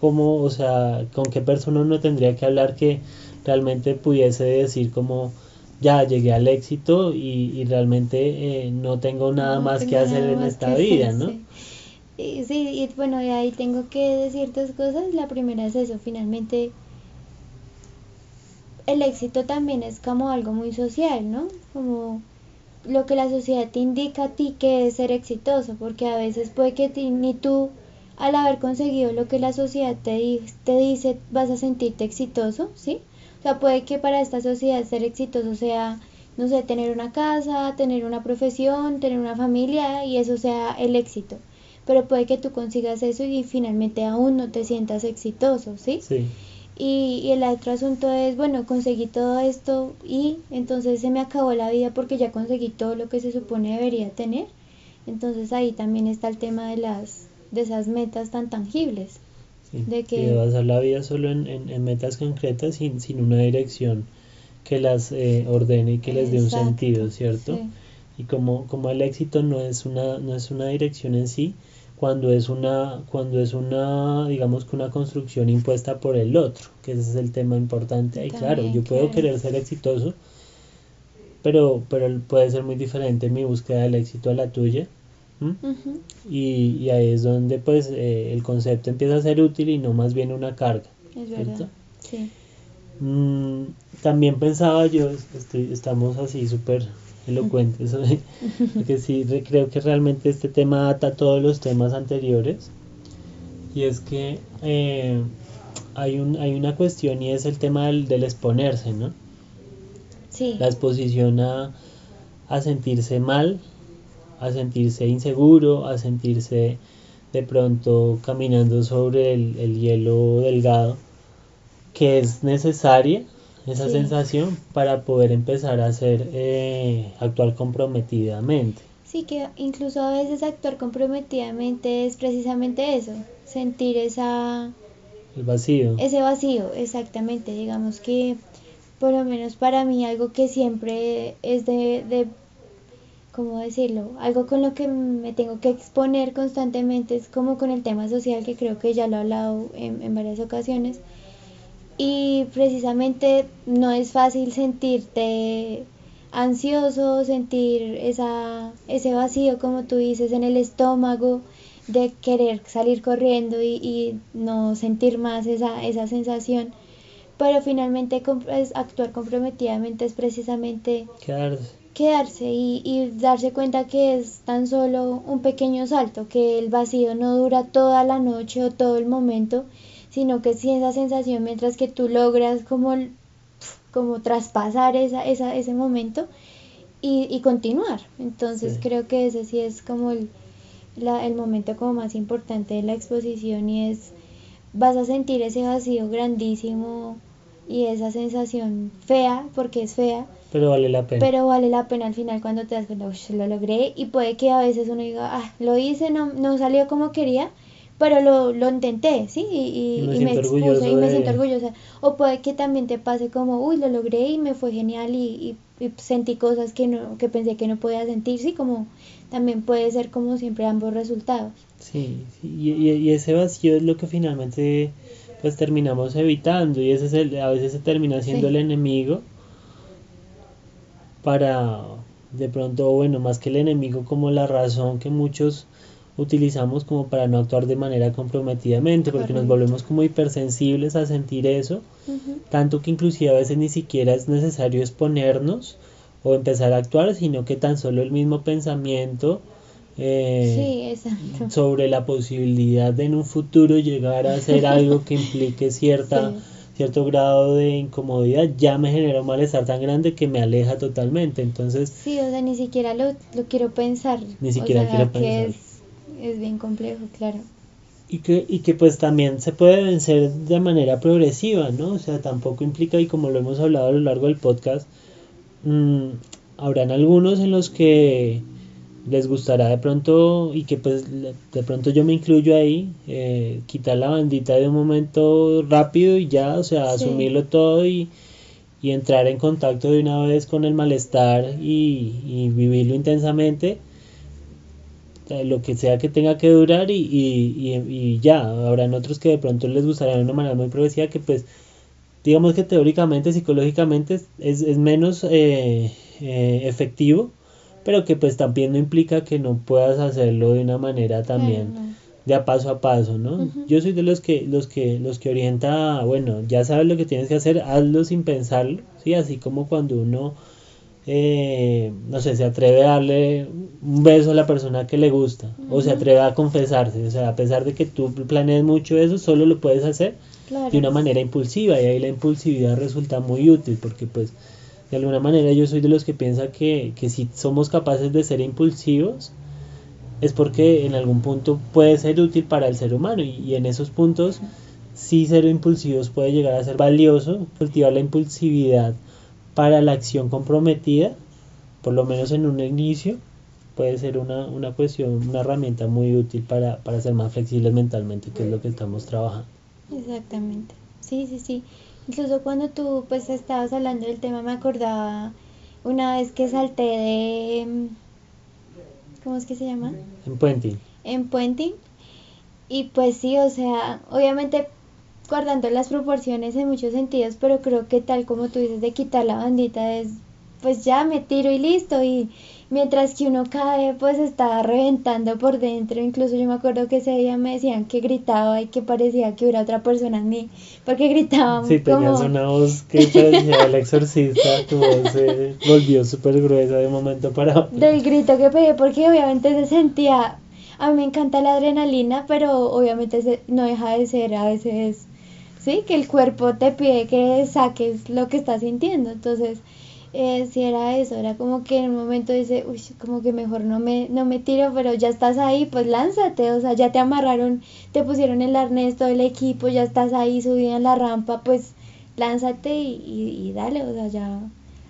cómo, o sea, con qué persona uno tendría que hablar que realmente pudiese decir como ya llegué al éxito y, realmente eh, no tengo nada más que hacer en esta vida, ¿no? Sí. sí, y bueno, y ahí tengo que decir dos cosas. La primera es eso, finalmente el éxito también es como algo muy social, ¿no? Como lo que la sociedad te indica a ti que es ser exitoso, porque a veces puede que ni tú al haber conseguido lo que la sociedad te, te dice vas a sentirte exitoso, ¿sí? O sea, puede que para esta sociedad ser exitoso sea, no sé, tener una casa, tener una profesión, tener una familia y eso sea el éxito. pero puede que tú consigas eso y finalmente aún no te sientas exitoso, ¿sí? Sí. Y, y el otro asunto es, bueno, conseguí todo esto y entonces se me acabó la vida porque ya conseguí todo lo que se supone debería tener. Entonces ahí también está el tema de las de esas metas tan tangibles. Sí, de que que basar la vida solo en, en- en metas concretas sin, sin una dirección que las eh, ordene y que les dé un sentido, ¿cierto? sí. Y como, como el éxito no es una, no es una dirección en sí, cuando es una, cuando es una, digamos que una construcción impuesta por el otro, que ese es el tema importante. Ahí claro, yo puedo claro. querer ser exitoso, pero, pero puede ser muy diferente mi búsqueda del éxito a la tuya. Y, y ahí es donde pues eh, el concepto empieza a ser útil y no más bien una carga. Es verdad. Sí. Mm, también pensaba yo, estoy, estamos así súper elocuentes, hoy, porque sí, re- creo que realmente este tema ata todos los temas anteriores, y es que eh, hay, un, hay una cuestión y es el tema del, del exponerse, ¿no? Sí. La exposición a, a sentirse mal, a sentirse inseguro, a sentirse de pronto caminando sobre el, el hielo delgado, que es necesaria esa Sí. sensación para poder empezar a hacer, eh, actuar comprometidamente. Sí, que incluso a veces actuar comprometidamente es precisamente eso, sentir esa, El vacío. ese vacío, exactamente. Digamos que, por lo menos para mí, algo que siempre es de, de, ¿cómo decirlo? Algo con lo que me tengo que exponer constantemente es como con el tema social, que creo que ya lo he hablado en, en varias ocasiones. Y precisamente no es fácil sentirte ansioso, sentir esa, ese vacío, como tú dices, en el estómago, de querer salir corriendo y, y no sentir más esa, esa sensación. Pero finalmente es actuar comprometidamente es precisamente Quedarse. quedarse y, y darse cuenta que es tan solo un pequeño salto, que el vacío no dura toda la noche o todo el momento, sino que sí esa sensación mientras que tú logras como, como traspasar esa, esa, ese momento y, y continuar. Entonces Sí. creo que ese sí es como el, la- el momento como más importante de la exposición y es vas a sentir ese vacío grandísimo y esa sensación fea, porque es fea, Pero vale la pena. pero vale la pena al final cuando te das cuenta, "Ush, lo logré y puede que a veces uno diga, ah, lo hice, no, no salió como quería, pero lo, lo intenté, ¿sí? Y, y- Y me expuse y me de- siento orgullosa. O puede que también te pase como, uy, lo logré y me fue genial y, y- sentí cosas que, no, que pensé que no podía sentir, ¿sí? Como también puede ser como siempre ambos resultados. Sí, sí, y, y- y ese vacío es lo que finalmente pues terminamos evitando y ese es el, a veces se termina siendo Sí. el enemigo para de pronto, bueno, más que el enemigo como la razón que muchos utilizamos como para no actuar de manera comprometidamente, porque nos volvemos como hipersensibles a sentir eso, tanto que inclusive a veces ni siquiera es necesario exponernos o empezar a actuar, sino que tan solo el mismo pensamiento eh, Sí, exacto. sobre la posibilidad de en un futuro llegar a hacer algo que implique cierta, Sí. cierto grado de incomodidad, ya me genera un malestar tan grande que me aleja totalmente. Entonces, Sí, o sea, ni siquiera lo, lo quiero pensar. Ni siquiera o sea, quiero que pensar. Es, es bien complejo, claro. y que, y que pues también se puede vencer de manera progresiva, ¿no? O sea, tampoco implica, y como lo hemos hablado a lo largo del podcast, mm, habrán algunos en los que les gustará de pronto, y que pues de pronto yo me incluyo ahí, eh, quitar la bandita de un momento rápido y ya, o sea, Sí. asumirlo todo y, y entrar en contacto de una vez con el malestar y, y vivirlo intensamente lo que sea que tenga que durar y, y, y, y ya, habrán otros que de pronto les gustará de una manera muy progresiva que pues digamos que teóricamente, psicológicamente es, es, menos eh, eh, efectivo, pero que pues también no implica que no puedas hacerlo de una manera también de a paso a paso, ¿no? Yo soy de los que, los que, los que orienta, bueno, ya sabes lo que tienes que hacer, hazlo sin pensarlo, ¿sí? Así como cuando uno, eh, no sé, se atreve a darle un beso a la persona que le gusta, o se atreve a confesarse, o sea, a pesar de que tú planees mucho eso, solo lo puedes hacer Claro. de una manera impulsiva, y ahí la impulsividad resulta muy útil, porque pues, de alguna manera yo soy de los que piensa que, que si somos capaces de ser impulsivos, es porque en algún punto puede ser útil para el ser humano y, en esos puntos sí ser impulsivos puede llegar a ser valioso, cultivar la impulsividad para la acción comprometida, por lo menos en un inicio, puede ser una, una cuestión, una herramienta muy útil para, para ser más flexibles mentalmente, que es lo que estamos trabajando. Exactamente, sí, sí, sí. Incluso cuando tú pues estabas hablando del tema me acordaba una vez que salté de ¿cómo es que se llama? En Puenting. En Puenting. Y pues sí, o sea, obviamente guardando las proporciones en muchos sentidos, pero creo que tal como tú dices de quitar la bandita es pues ya me tiro y listo y mientras que uno cae pues estaba reventando por dentro. Incluso yo me acuerdo que ese día me decían que gritaba y que parecía que hubiera otra persona en mí porque gritaba sí tenías una voz que parecía el exorcista tu voz se volvió súper gruesa de un momento para otro. Del grito que pegué porque obviamente se sentía a mí me encanta la adrenalina pero obviamente no deja de ser a veces sí que el cuerpo te pide que saques lo que estás sintiendo. Entonces eh, si era eso, era como que en un momento dice, uy, como que mejor no me, no me tiro, pero ya estás ahí, pues lánzate, o sea, ya te amarraron, te pusieron el arnés, todo el equipo, ya estás ahí subida en la rampa, pues lánzate y, y, dale, o sea, ya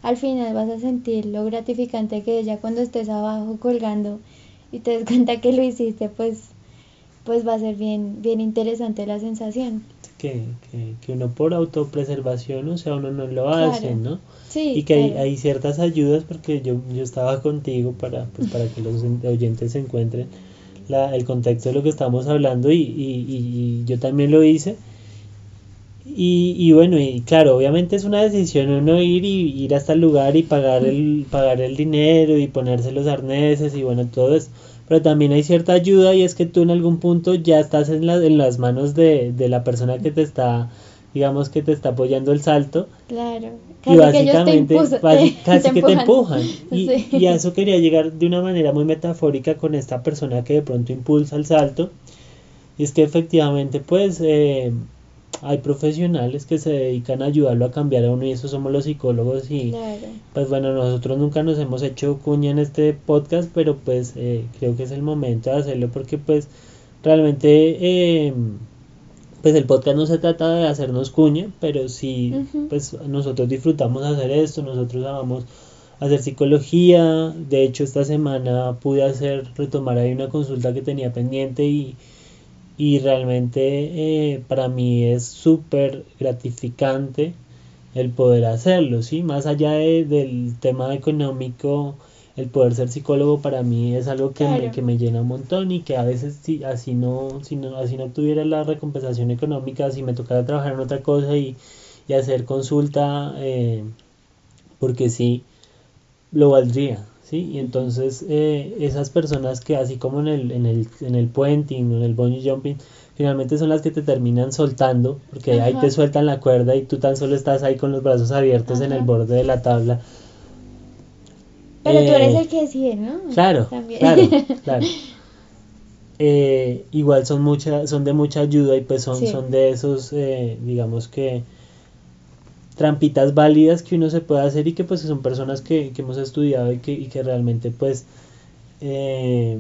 al final vas a sentir lo gratificante que ya cuando estés abajo colgando y te des cuenta que lo hiciste, pues, pues va a ser bien, bien interesante la sensación que, que, que, uno por autopreservación, o sea, uno no lo hace, ¿no? Sí, y que hay, hay, ciertas ayudas, porque yo, yo estaba contigo para, pues, para que los oyentes se encuentren la, el contexto de lo que estamos hablando y, y, y yo también lo hice. Y, y, bueno, y claro, obviamente es una decisión uno ir y ir hasta el lugar y pagar el, pagar el dinero y ponerse los arneses y bueno, todo eso pero también hay cierta ayuda y es que tú en algún punto ya estás en, en las manos de, de la persona que te está digamos que te está apoyando el salto. Claro. Casi y básicamente, que casi que te empujan. Y, y, a eso quería llegar de una manera muy metafórica con esta persona que de pronto impulsa el salto. Y es que efectivamente, pues, eh, hay profesionales que se dedican a ayudarlo a cambiar a uno y eso somos los psicólogos y pues bueno nosotros nunca nos hemos hecho cuña en este podcast pero pues eh, creo que es el momento de hacerlo porque pues realmente eh, pues el podcast no se trata de hacernos cuña pero sí pues nosotros disfrutamos hacer esto nosotros amamos hacer psicología. De hecho esta semana pude hacer retomar ahí una consulta que tenía pendiente y y realmente eh, para mí es súper gratificante el poder hacerlo, ¿sí? Más allá del tema económico, el poder ser psicólogo para mí es algo que, me, que me llena un montón y que a veces si, así, no, si no, así no tuviera la recompensación económica, si me tocara trabajar en otra cosa y, y hacer consulta, eh, porque sí, lo valdría, ¿sí? Y entonces eh, esas personas que así como en el, en el, en el puenting, en el bungee jumping, finalmente son las que te terminan soltando, porque ahí te sueltan la cuerda y tú tan solo estás ahí con los brazos abiertos en el borde de la tabla. Pero tú eres eh, el que decide, ¿no? Claro, claro, claro. Eh, igual son mucha, son de mucha ayuda y pues son, son de esos, digamos que trampitas válidas que uno se puede hacer y que pues son personas que, hemos estudiado y que, y que realmente pues eh,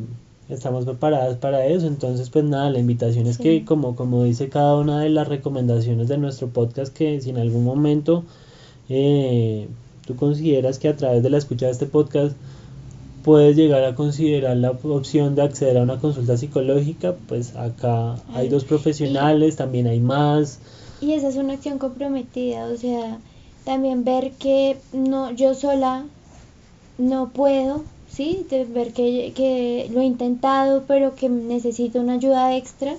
estamos preparadas para eso. Entonces pues nada, la invitación es que como, como dice cada una de las recomendaciones de nuestro podcast, que si en algún momento eh, tú consideras que a través de la escucha de este podcast puedes llegar a considerar la opción de acceder a una consulta psicológica, pues acá hay dos profesionales, también hay más. Y esa es una acción comprometida, o sea, también ver que no yo sola no puedo, ¿sí? De ver que, que lo he intentado, pero que necesito una ayuda extra.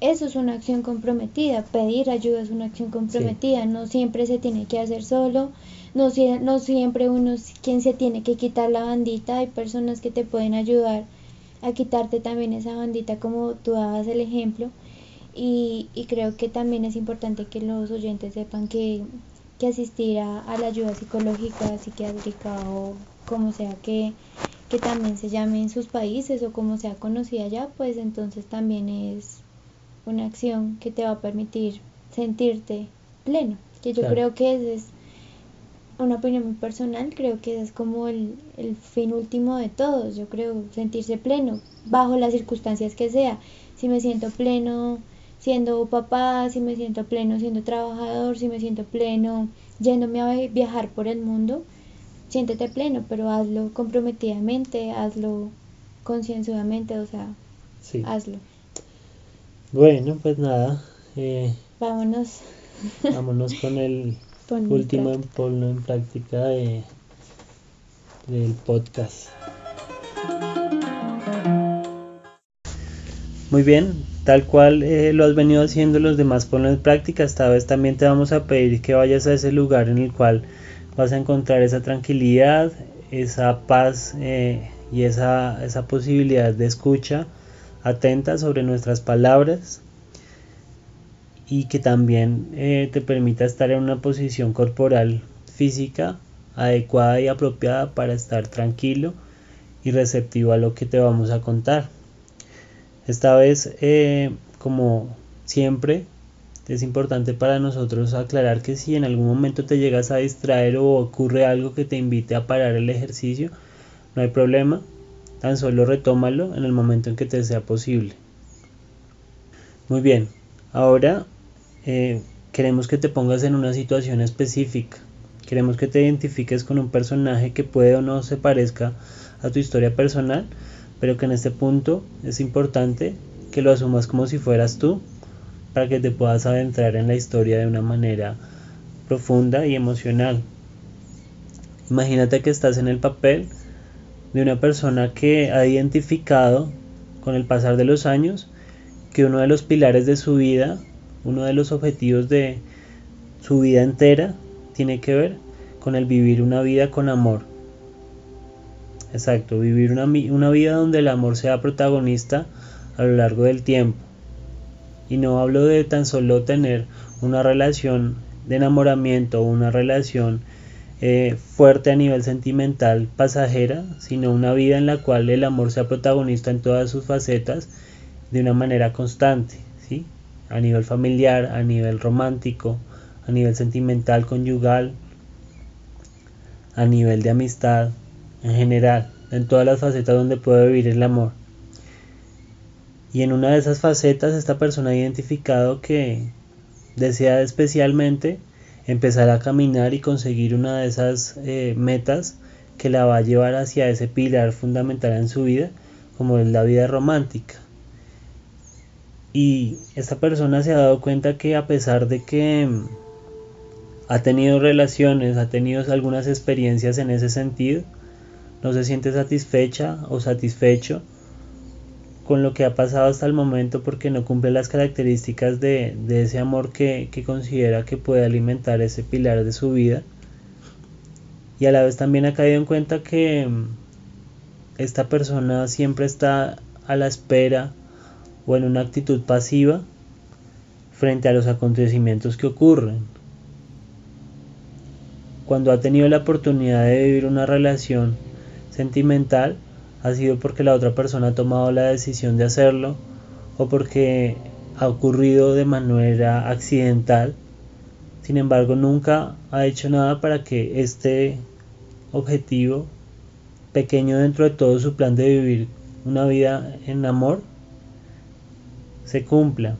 Eso es una acción comprometida, pedir ayuda es una acción comprometida, no siempre se tiene que hacer solo, no, no siempre uno es quien se tiene que quitar la bandita, hay personas que te pueden ayudar a quitarte también esa bandita como tú dabas el ejemplo y, y creo que también es importante que los oyentes sepan que, que asistir a, la ayuda psicológica, psiquiátrica o como sea que, que también se llame en sus países o como sea conocida ya, pues entonces también es una acción que te va a permitir sentirte pleno, que yo creo que ese es una opinión muy personal, creo que es como el, el fin último de todos. Yo creo sentirse pleno, bajo las circunstancias que sea. Si me siento pleno siendo papá, si me siento pleno siendo trabajador, si me siento pleno yéndome a viajar por el mundo, siéntete pleno, pero hazlo comprometidamente, hazlo concienzudamente, o sea, hazlo. Bueno, pues nada. Eh, vámonos. Vámonos con el último en en práctica de, del podcast. Muy bien, tal cual eh, lo has venido haciendo los demás ponlo en práctica, esta vez también te vamos a pedir que vayas a ese lugar en el cual vas a encontrar esa tranquilidad, esa paz eh, y esa, esa posibilidad de escucha atenta sobre nuestras palabras y que también eh, te permita estar en una posición corporal física adecuada y apropiada para estar tranquilo y receptivo a lo que te vamos a contar. Esta vez, eh, como siempre, es importante para nosotros aclarar que si en algún momento te llegas a distraer o ocurre algo que te invite a parar el ejercicio, no hay problema, tan solo retómalo en el momento en que te sea posible. Muy bien, ahora eh, queremos que te pongas en una situación específica. Queremos que te identifiques con un personaje que puede o no se parezca a tu historia personal, pero que en este punto es importante que lo asumas como si fueras tú, para que te puedas adentrar en la historia de una manera profunda y emocional. Imagínate que estás en el papel de una persona que ha identificado con el pasar de los años que uno de los pilares de su vida uno de los objetivos de su vida entera tiene que ver con el vivir una vida con amor. Exacto, vivir una, una vida donde el amor sea protagonista a lo largo del tiempo. Y no hablo de tan solo tener una relación de enamoramiento o una relación eh, fuerte a nivel sentimental pasajera, sino una vida en la cual el amor sea protagonista en todas sus facetas de una manera constante a nivel familiar, a nivel romántico, a nivel sentimental, conyugal, a nivel de amistad, en general, en todas las facetas donde puede vivir el amor. Y en una de esas facetas esta persona ha identificado que desea especialmente empezar a caminar y conseguir una de esas eh, metas que la va a llevar hacia ese pilar fundamental en su vida, como es la vida romántica. Y esta persona se ha dado cuenta que a pesar de que mm, ha tenido relaciones, ha tenido algunas experiencias en ese sentido, no se siente satisfecha o satisfecho con lo que ha pasado hasta el momento porque no cumple las características de, ese amor que, considera que puede alimentar ese pilar de su vida. Y a la vez también ha caído en cuenta que mm, esta persona siempre está a la espera o en una actitud pasiva frente a los acontecimientos que ocurren. Cuando ha tenido la oportunidad de vivir una relación sentimental, ha sido porque la otra persona ha tomado la decisión de hacerlo o porque ha ocurrido de manera accidental. Sin embargo, nunca ha hecho nada para que este objetivo pequeño dentro de todo su plan de vivir una vida en amor se cumpla.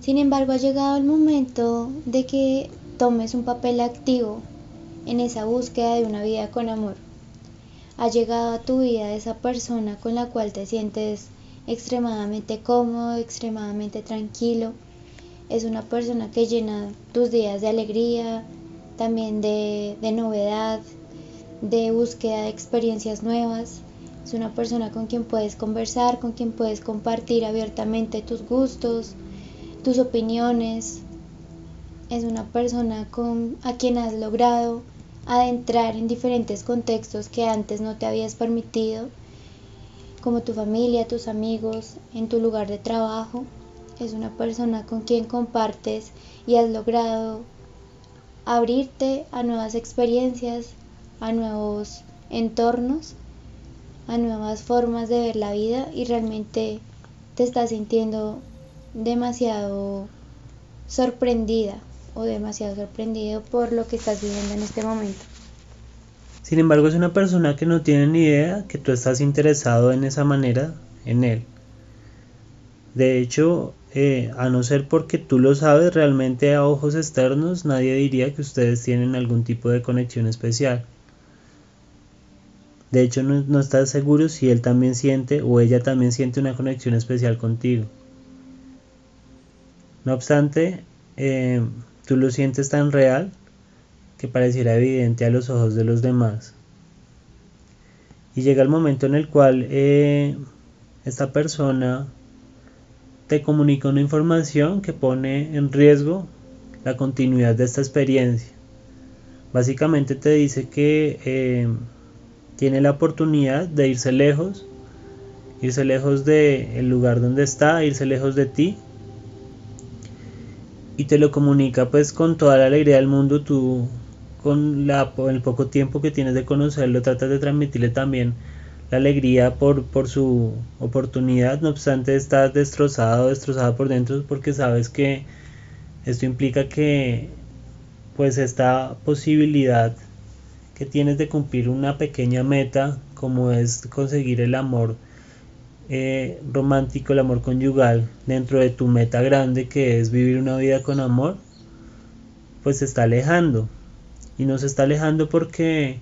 Sin embargo, ha llegado el momento de que tomes un papel activo en esa búsqueda de una vida con amor. Ha llegado a tu vida esa persona con la cual te sientes extremadamente cómodo, extremadamente tranquilo. Es una persona que llena tus días de alegría, también de, de novedad, de búsqueda de experiencias nuevas. Es una persona con quien puedes conversar, con quien puedes compartir abiertamente tus gustos, tus opiniones. Es una persona con, a quien has logrado adentrar en diferentes contextos que antes no te habías permitido, como tu familia, tus amigos, en tu lugar de trabajo. Es una persona con quien compartes y has logrado abrirte a nuevas experiencias, a nuevos entornos a nuevas formas de ver la vida y realmente te estás sintiendo demasiado sorprendida o demasiado sorprendido por lo que estás viviendo en este momento. Sin embargo, es una persona que no tiene ni idea que tú estás interesado en esa manera en él. De hecho, eh, a no ser porque tú lo sabes realmente a ojos externos, nadie diría que ustedes tienen algún tipo de conexión especial. De hecho, no, estás seguro si él también siente o ella también siente una conexión especial contigo. No obstante, eh, tú lo sientes tan real que pareciera evidente a los ojos de los demás. Y llega el momento en el cual eh, esta persona te comunica una información que pone en riesgo la continuidad de esta experiencia. Básicamente te dice que eh, tiene la oportunidad de irse lejos, irse lejos del lugar donde está, irse lejos de ti. Y te lo comunica pues con toda la alegría del mundo, tú con la, el poco tiempo que tienes de conocerlo tratas de transmitirle también la alegría por, por su oportunidad, no obstante estás destrozado, destrozada por dentro porque sabes que esto implica que pues esta posibilidad que tienes de cumplir una pequeña meta como es conseguir el amor eh, romántico, el amor conyugal dentro de tu meta grande que es vivir una vida con amor, pues se está alejando. Y no se está alejando porque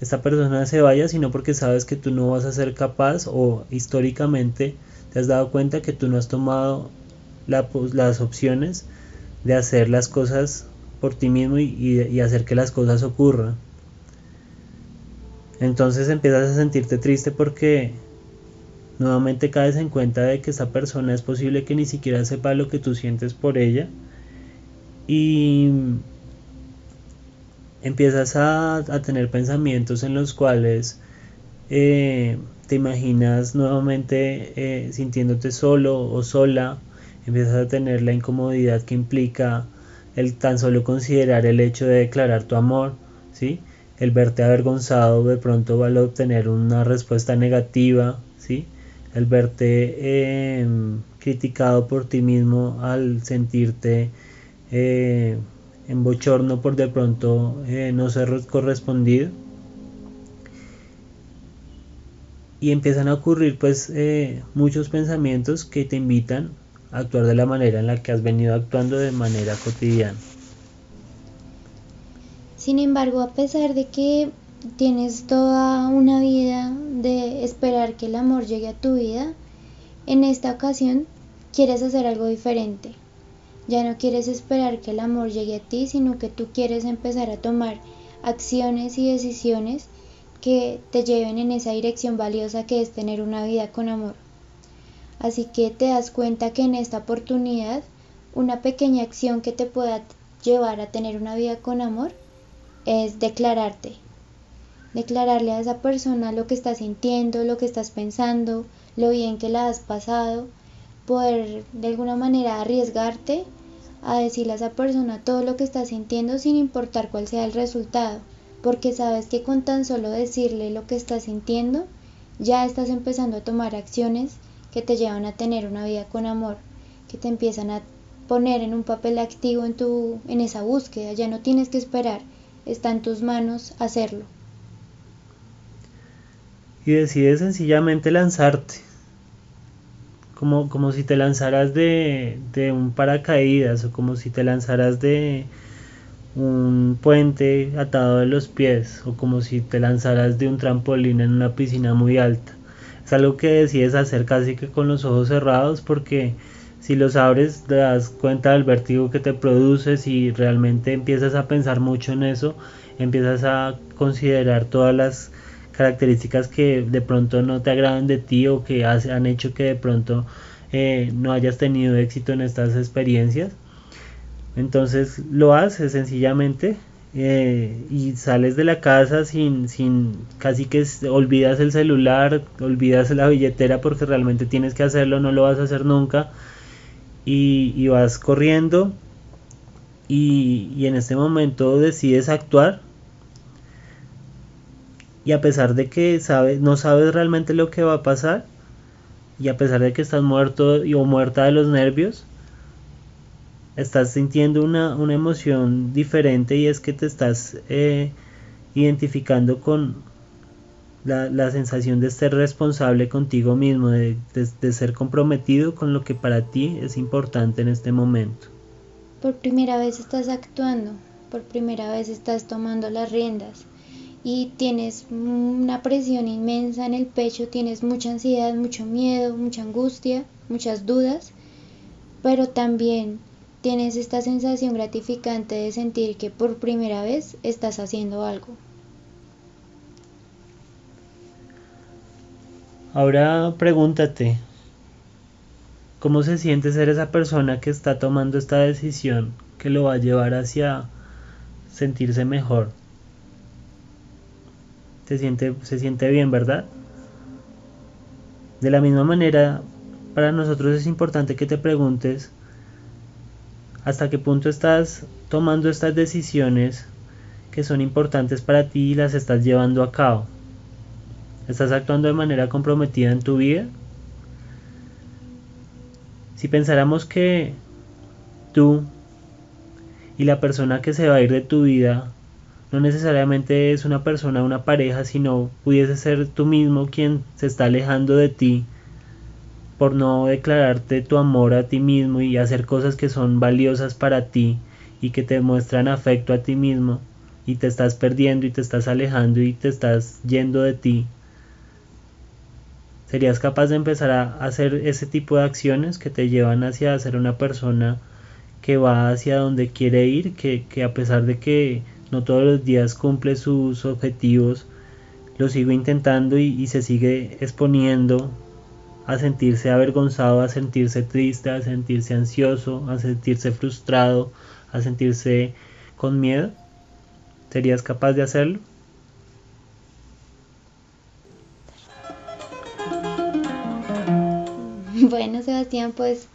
esta persona se vaya, sino porque sabes que tú no vas a ser capaz o históricamente te has dado cuenta que tú no has tomado las opciones de hacer las cosas por ti mismo y hacer que las cosas ocurran. Entonces empiezas a sentirte triste porque nuevamente caes en cuenta de que esa persona es posible que ni siquiera sepa lo que tú sientes por ella y empiezas a, tener pensamientos en los cuales eh, te imaginas nuevamente eh, sintiéndote solo o sola, empiezas a tener la incomodidad que implica el tan solo considerar el hecho de declarar tu amor, ¿sí? el verte avergonzado de pronto va a obtener una respuesta negativa, ¿sí? El verte em, criticado por ti mismo al sentirte eh, en bochorno por de pronto eh, no ser correspondido. Y empiezan a ocurrir pues eh, muchos pensamientos que te invitan a actuar de la manera en la que has venido actuando de manera cotidiana. Sin embargo, a pesar de que tienes toda una vida de esperar que el amor llegue a tu vida, en esta ocasión quieres hacer algo diferente. Ya no quieres esperar que el amor llegue a ti, sino que tú quieres empezar a tomar acciones y decisiones que te lleven en esa dirección valiosa que es tener una vida con amor. Así que te das cuenta que en esta oportunidad una pequeña acción que te pueda llevar a tener una vida con amor es declararte. Declararle a esa persona lo que estás sintiendo, lo que estás pensando, lo bien que la has pasado, poder de alguna manera arriesgarte a decirle a esa persona todo lo que estás sintiendo sin importar cuál sea el resultado, porque sabes que con tan solo decirle lo que estás sintiendo, ya estás empezando a tomar acciones que te llevan a tener una vida con amor, que te empiezan a poner en un papel activo en tu en esa búsqueda, ya no tienes que esperar está en tus manos hacerlo. Y decides sencillamente lanzarte, como, como si te lanzaras de, de un paracaídas o como si te lanzaras de un puente atado de los pies o como si te lanzaras de un trampolín en una piscina muy alta. Es algo que decides hacer casi que con los ojos cerrados porque si los abres te das cuenta del vértigo que te produce, si realmente empiezas a pensar mucho en eso, empiezas a considerar todas las características que de pronto no te agradan de ti o que han hecho que de pronto eh, no hayas tenido éxito en estas experiencias. Entonces lo haces sencillamente eh, y sales de la casa sin, sin casi que olvidas el celular, olvidas la billetera porque realmente tienes que hacerlo, no lo vas a hacer nunca y, vas corriendo y, en este momento decides actuar y a pesar de que sabes, no sabes realmente lo que va a pasar y a pesar de que estás muerto o muerta de los nervios, estás sintiendo una, una emoción diferente y es que te estás eh, identificando con la, la, sensación de ser responsable contigo mismo, de, de, ser comprometido con lo que para ti es importante en este momento. Por primera vez estás actuando, por primera vez estás tomando las riendas y tienes una presión inmensa en el pecho, tienes mucha ansiedad, mucho miedo, mucha angustia, muchas dudas, pero también tienes esta sensación gratificante de sentir que por primera vez estás haciendo algo. Ahora pregúntate, ¿cómo se siente ser esa persona que está tomando esta decisión que lo va a llevar hacia sentirse mejor? Se siente, se siente bien, ¿verdad? De la misma manera, para nosotros es importante que te preguntes hasta qué punto estás tomando estas decisiones que son importantes para ti y las estás llevando a cabo. ¿Estás actuando de manera comprometida en tu vida? Si pensáramos que tú y la persona que se va a ir de tu vida no necesariamente es una persona, una pareja, sino pudiese ser tú mismo quien se está alejando de ti por no declararte tu amor a ti mismo y hacer cosas que son valiosas para ti y que te muestran afecto a ti mismo. Y te estás perdiendo y te estás alejando y te estás yendo de ti. ¿Serías capaz de empezar a hacer ese tipo de acciones que te llevan hacia ser una persona que va hacia donde quiere ir, que, a pesar de que no todos los días cumple sus objetivos, lo sigue intentando y, y se sigue exponiendo a sentirse avergonzado, a sentirse triste, a sentirse ansioso, a sentirse frustrado, a sentirse con miedo? ¿Serías capaz de hacerlo? Bueno, Sebastián, pues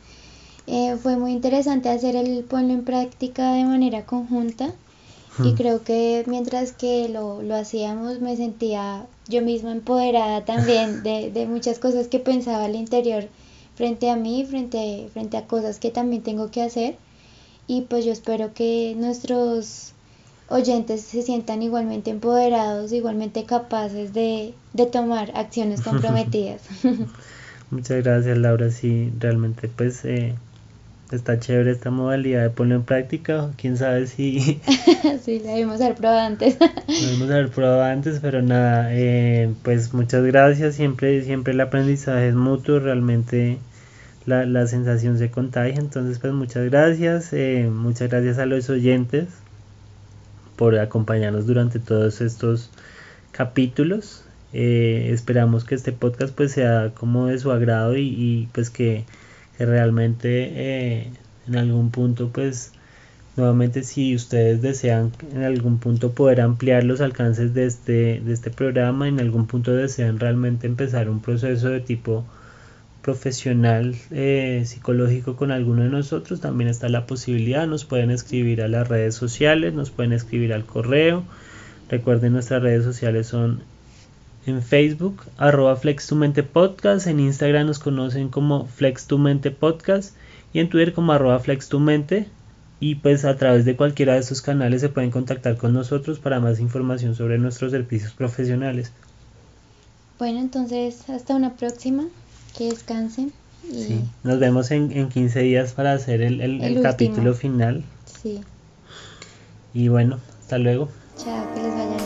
eh, fue muy interesante hacer el ponlo en práctica de manera conjunta y hmm. creo que mientras que lo, lo, hacíamos me sentía yo misma empoderada también de, de, muchas cosas que pensaba al interior frente a mí, frente, frente a cosas que también tengo que hacer y pues yo espero que nuestros oyentes se sientan igualmente empoderados, igualmente capaces de, de tomar acciones comprometidas. Muchas gracias Laura, sí, realmente pues eh, está chévere esta modalidad de ponerlo en práctica, quién sabe si... sí, la debimos haber probado antes. la debimos haber probado antes, pero nada, eh, pues muchas gracias, siempre, siempre el aprendizaje es mutuo, realmente la, la sensación se contagia, entonces pues muchas gracias, eh, muchas gracias a los oyentes por acompañarnos durante todos estos capítulos. Eh, esperamos que este podcast pues sea como de su agrado y, pues que, realmente eh, en algún punto pues nuevamente si ustedes desean en algún punto poder ampliar los alcances de este, de este programa, en algún punto desean realmente empezar un proceso de tipo profesional eh, psicológico con alguno de nosotros, también está la posibilidad, nos pueden escribir a las redes sociales, nos pueden escribir al correo, recuerden nuestras redes sociales son en Facebook, arroba Flex tu Mente Podcast, en Instagram nos conocen como Flex tu Mente Podcast y en Twitter como arroba Flex tu Mente. Y pues a través de cualquiera de esos canales se pueden contactar con nosotros para más información sobre nuestros servicios profesionales. Bueno, entonces hasta una próxima, que descansen. Y... Nos vemos en, en 15 días para hacer el, el, capítulo final. Sí. Y bueno, hasta luego. Chao, que les